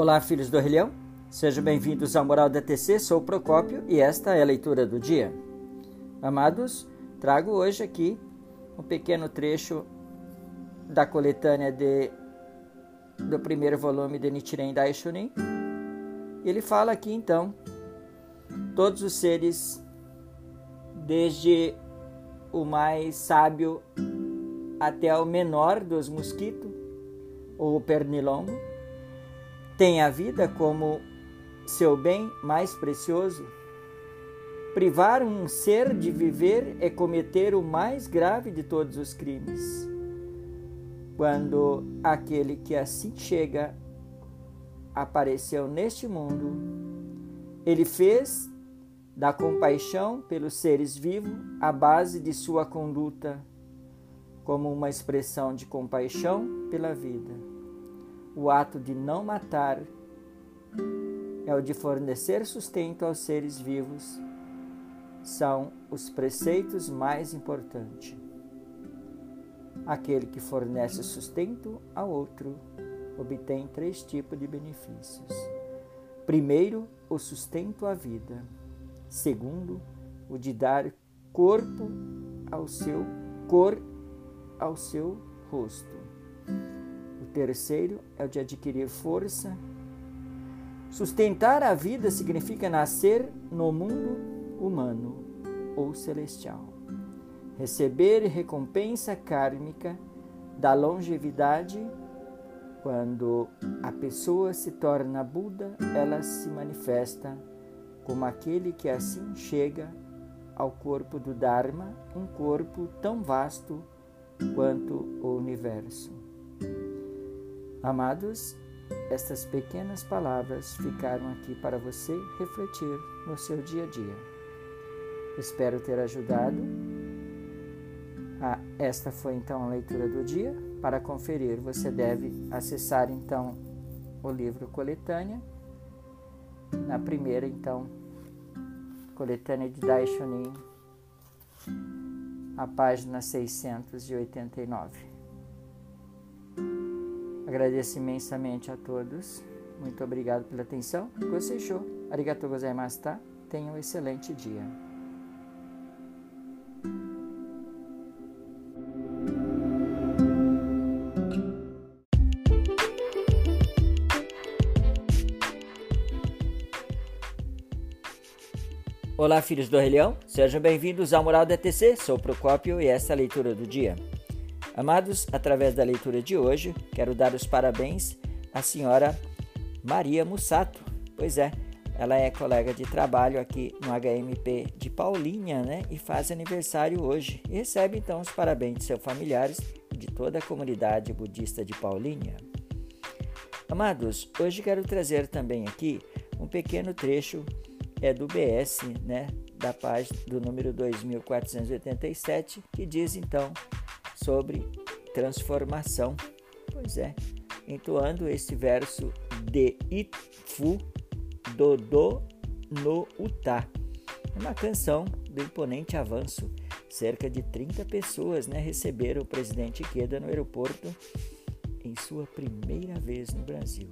Olá, filhos do Orelhão. Sejam bem-vindos ao Moral da TC. Sou o Procópio e esta é a leitura do dia. Amados, trago hoje aqui um pequeno trecho da coletânea de, do primeiro volume de Nichiren Daishonin. Ele fala aqui então todos os seres, desde o mais sábio até o menor dos mosquitos, ou o pernilongo, tem a vida como seu bem mais precioso? Privar um ser de viver é cometer o mais grave de todos os crimes. Quando aquele que assim chega apareceu neste mundo, ele fez da compaixão pelos seres vivos a base de sua conduta, como uma expressão de compaixão pela vida o ato de não matar é o de fornecer sustento aos seres vivos, são os preceitos mais importantes. Aquele que fornece sustento ao outro obtém três tipos de benefícios. Primeiro, o sustento à vida. Segundo, o de dar corpo ao seu cor ao seu rosto terceiro é o de adquirir força. Sustentar a vida significa nascer no mundo humano ou celestial. Receber recompensa kármica da longevidade. Quando a pessoa se torna Buda, ela se manifesta como aquele que assim chega ao corpo do Dharma, um corpo tão vasto quanto o universo. Amados, estas pequenas palavras ficaram aqui para você refletir no seu dia a dia. Espero ter ajudado. Ah, esta foi então a leitura do dia. Para conferir, você deve acessar então o livro Coletânea. Na primeira, então, Coletânea de Daishonin, a página 689. Agradeço imensamente a todos. Muito obrigado pela atenção. Gostei show. Arigatou gozaimasu, tá? Tenha um excelente dia. Olá, filhos do Rei. Sejam bem-vindos ao Moral da ETC. Sou Procópio e essa é a leitura do dia. Amados, através da leitura de hoje, quero dar os parabéns à senhora Maria Mussato. Pois é, ela é colega de trabalho aqui no HMP de Paulinha, né? E faz aniversário hoje. E recebe então os parabéns de seus familiares e de toda a comunidade budista de Paulinha. Amados, hoje quero trazer também aqui um pequeno trecho é do BS, né? Da página do número 2487, que diz então sobre transformação. Pois é, entoando esse verso de Itfu Dodô no Utah. É uma canção do imponente avanço. Cerca de 30 pessoas né, receberam o presidente Ikeda no aeroporto em sua primeira vez no Brasil.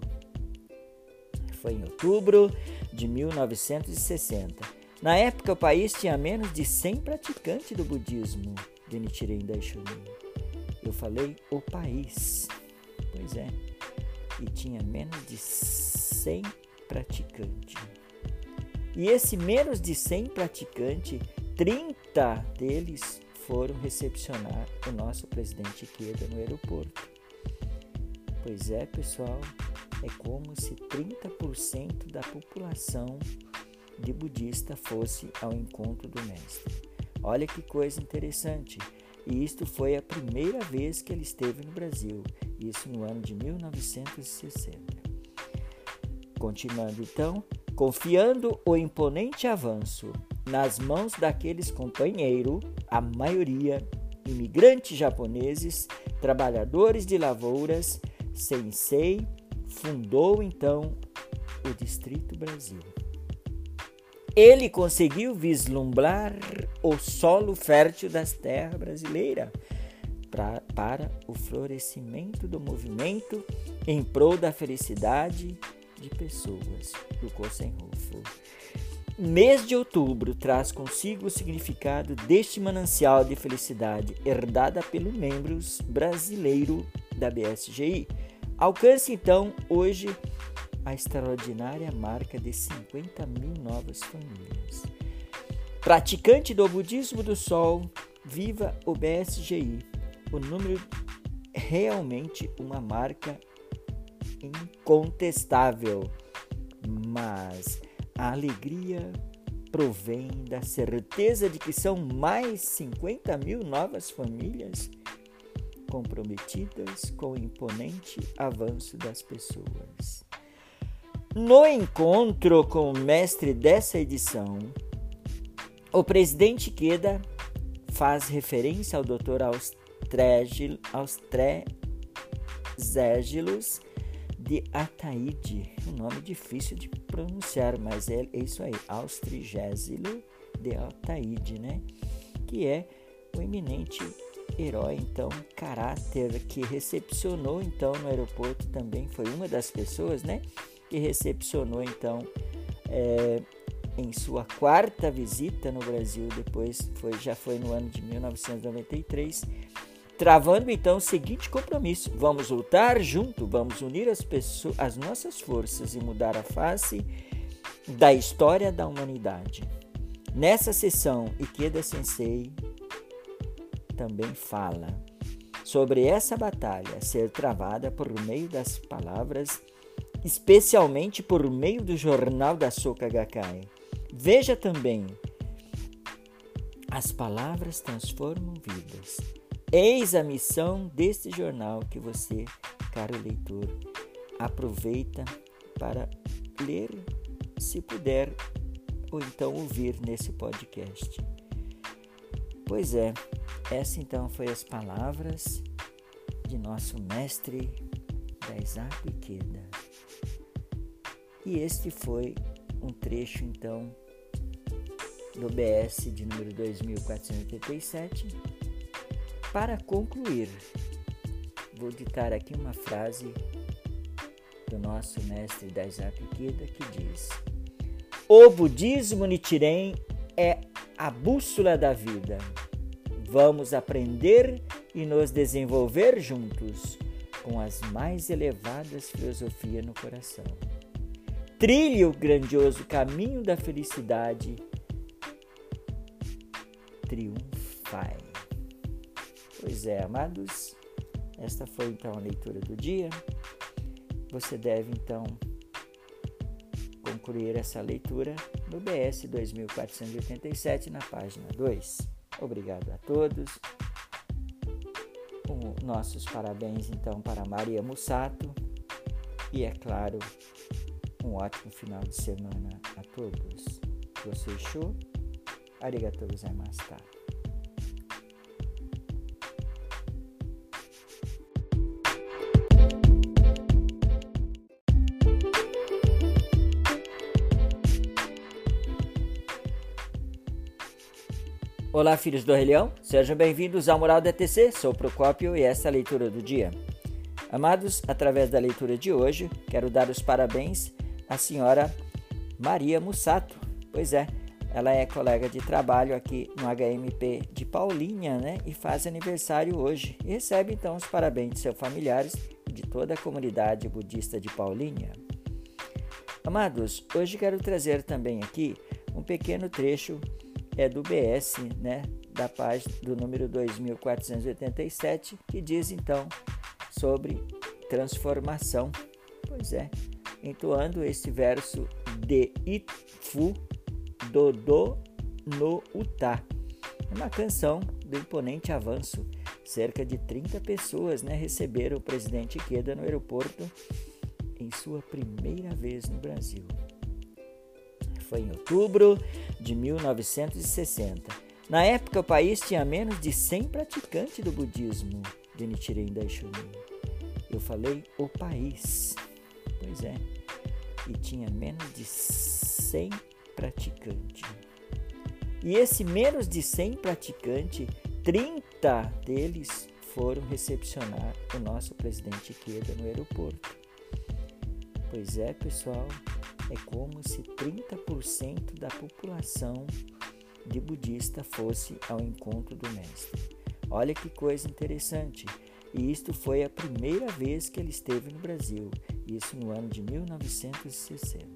Foi em outubro de 1960. Na época, o país tinha menos de 100 praticantes do budismo de Nichiren Daishonin. Eu falei o país. Pois é. E tinha menos de 100 praticantes. E esse menos de 100 praticantes, 30 deles foram recepcionar o nosso presidente Ikeda no aeroporto. Pois é, pessoal, é como se 30% da população de budista fosse ao encontro do mestre. Olha que coisa interessante. E isto foi a primeira vez que ele esteve no Brasil, isso no ano de 1960. Continuando então, confiando o imponente avanço nas mãos daqueles companheiros, a maioria imigrantes japoneses, trabalhadores de lavouras, Sensei fundou então o Distrito Brasil. Ele conseguiu vislumbrar o solo fértil das terras brasileiras pra, para o florescimento do movimento em prol da felicidade de pessoas do Cosenrufo. Mês de outubro traz consigo o significado deste manancial de felicidade herdada pelo membros brasileiro da BSGI. Alcance então hoje a extraordinária marca de 50 mil novas famílias. Praticante do budismo do sol, viva o BSGI. O número realmente uma marca incontestável, mas a alegria provém da certeza de que são mais 50 mil novas famílias comprometidas com o imponente avanço das pessoas. No encontro com o mestre dessa edição, o presidente Queda faz referência ao Dr. Austrégilos de Ataíde, um nome difícil de pronunciar, mas é isso aí, Austrigésilo de Ataíde, né? Que é o eminente herói, então, caráter que recepcionou então no aeroporto também foi uma das pessoas, né? Que recepcionou então é, em sua quarta visita no Brasil, depois foi já foi no ano de 1993 Travando então o seguinte compromisso: vamos lutar junto, vamos unir as, pessoas, as nossas forças e mudar a face da história da humanidade. Nessa sessão, Ikeda Sensei também fala sobre essa batalha ser travada por meio das palavras, especialmente por meio do jornal da Soka Gakkai. Veja também, as palavras transformam vidas. Eis a missão deste jornal que você, caro leitor, aproveita para ler, se puder, ou então ouvir nesse podcast. Pois é, essa então foi as palavras de nosso mestre da Isaac. E este foi um trecho então do BS de número 2487 para concluir, vou ditar aqui uma frase do nosso mestre Daisaka Kida que diz: O budismo Nichiren é a bússola da vida. Vamos aprender e nos desenvolver juntos com as mais elevadas filosofias no coração. Trilhe o grandioso caminho da felicidade. Triunfai. Pois é, amados, esta foi então a leitura do dia. Você deve então concluir essa leitura no BS 2487 na página 2. Obrigado a todos. Nossos parabéns então para Maria Mussato e é claro, um ótimo final de semana a todos. Você show? Arigatou gozaimashita. Olá, filhos do Rei Leão, sejam bem-vindos ao Moral da ETC. Sou Procópio e essa é a leitura do dia. Amados, através da leitura de hoje, quero dar os parabéns à senhora Maria Mussato. Pois é, ela é colega de trabalho aqui no HMP de Paulinha, né? E faz aniversário hoje. E recebe então os parabéns de seus familiares e de toda a comunidade budista de Paulinha. Amados, hoje quero trazer também aqui um pequeno trecho é do BS, né, da página do número 2487, que diz então sobre transformação. Pois é, entoando este verso de Itfu Dodô no Utah, uma canção do imponente avanço. Cerca de 30 pessoas né, receberam o presidente Queda no aeroporto em sua primeira vez no Brasil foi em outubro de 1960. Na época, o país tinha menos de 100 praticantes do budismo de Nichiren Daishonin. Eu falei o país. Pois é. E tinha menos de 100 praticantes. E esse menos de 100 praticantes, 30 deles foram recepcionar o nosso presidente Ikeda no aeroporto. Pois é, pessoal, é como se 30% da população de budista fosse ao encontro do mestre. Olha que coisa interessante. E isto foi a primeira vez que ele esteve no Brasil, isso no ano de 1960.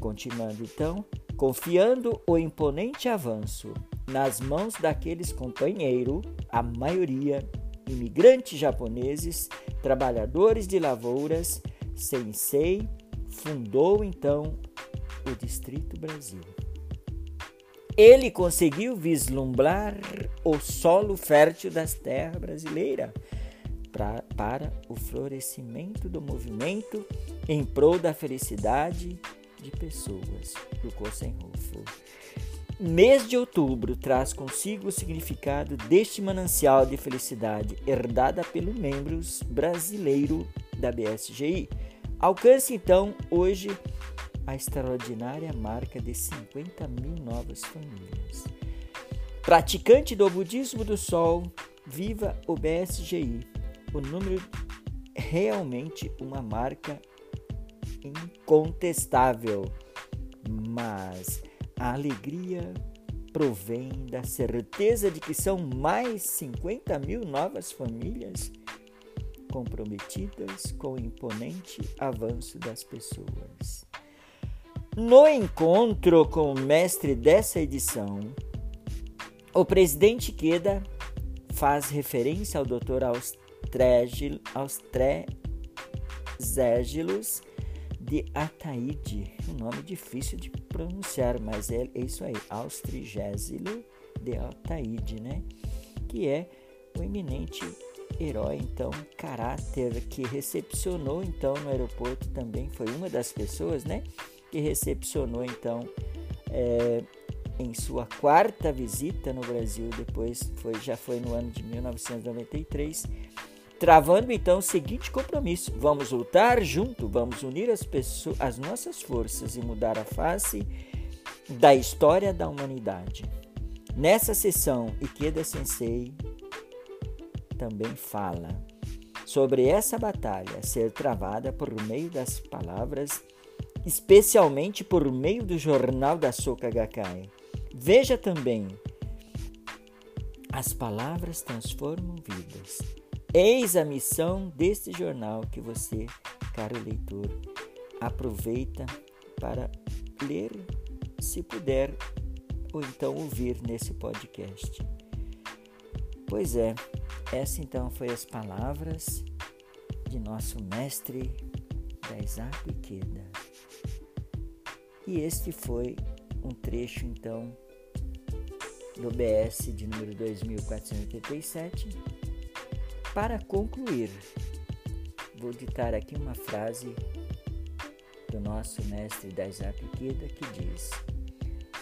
Continuando então, confiando o imponente avanço nas mãos daqueles companheiros, a maioria imigrantes japoneses, trabalhadores de lavouras, Sensei fundou então o Distrito Brasil. Ele conseguiu vislumbrar o solo fértil das terras brasileiras pra, para o florescimento do movimento em prol da felicidade de pessoas do Kosenhof. Mês de outubro traz consigo o significado deste manancial de felicidade herdada pelos membros brasileiro da BSGI. Alcance então hoje a extraordinária marca de 50 mil novas famílias. Praticante do budismo do sol, viva o BSGI. O número realmente uma marca incontestável, mas a alegria provém da certeza de que são mais 50 mil novas famílias comprometidas com o imponente avanço das pessoas. No encontro com o mestre dessa edição, o presidente Queda faz referência ao Dr. Austrésilos de Ataíde, um nome difícil de pronunciar, mas é isso aí, Austrigésilo de Ataíde, né? Que é o eminente herói, então, caráter que recepcionou então no aeroporto também foi uma das pessoas, né? Que recepcionou então é, em sua quarta visita no Brasil, depois foi, já foi no ano de 1993, travando então o seguinte compromisso: vamos lutar junto, vamos unir as, pessoas, as nossas forças e mudar a face da história da humanidade. Nessa sessão, Ikeda Sensei também fala sobre essa batalha ser travada por meio das palavras especialmente por meio do jornal da Soka Gakkai. Veja também, as palavras transformam vidas. Eis a missão deste jornal que você, caro leitor, aproveita para ler, se puder, ou então ouvir nesse podcast. Pois é, essa então foi as palavras de nosso mestre Daisaku Ikeda. E este foi um trecho então do BS de número 2487. Para concluir, vou ditar aqui uma frase do nosso mestre Daisaki Kida que diz: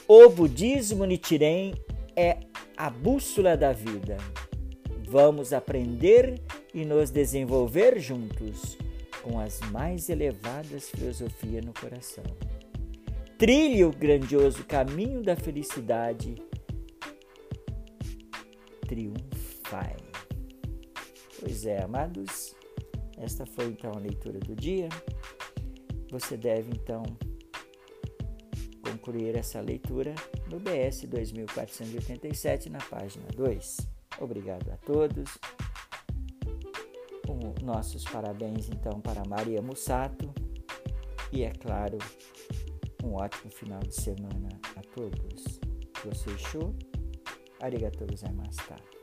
O budismo Nichiren é a bússola da vida. Vamos aprender e nos desenvolver juntos com as mais elevadas filosofias no coração trilhe o grandioso caminho da felicidade. Triunfai. Pois é, amados, esta foi então a leitura do dia. Você deve então concluir essa leitura no BS 2487 na página 2. Obrigado a todos. nossos parabéns então para Maria Mussato e é claro um ótimo final de semana a todos. Você show? Arigatou gozaimasu.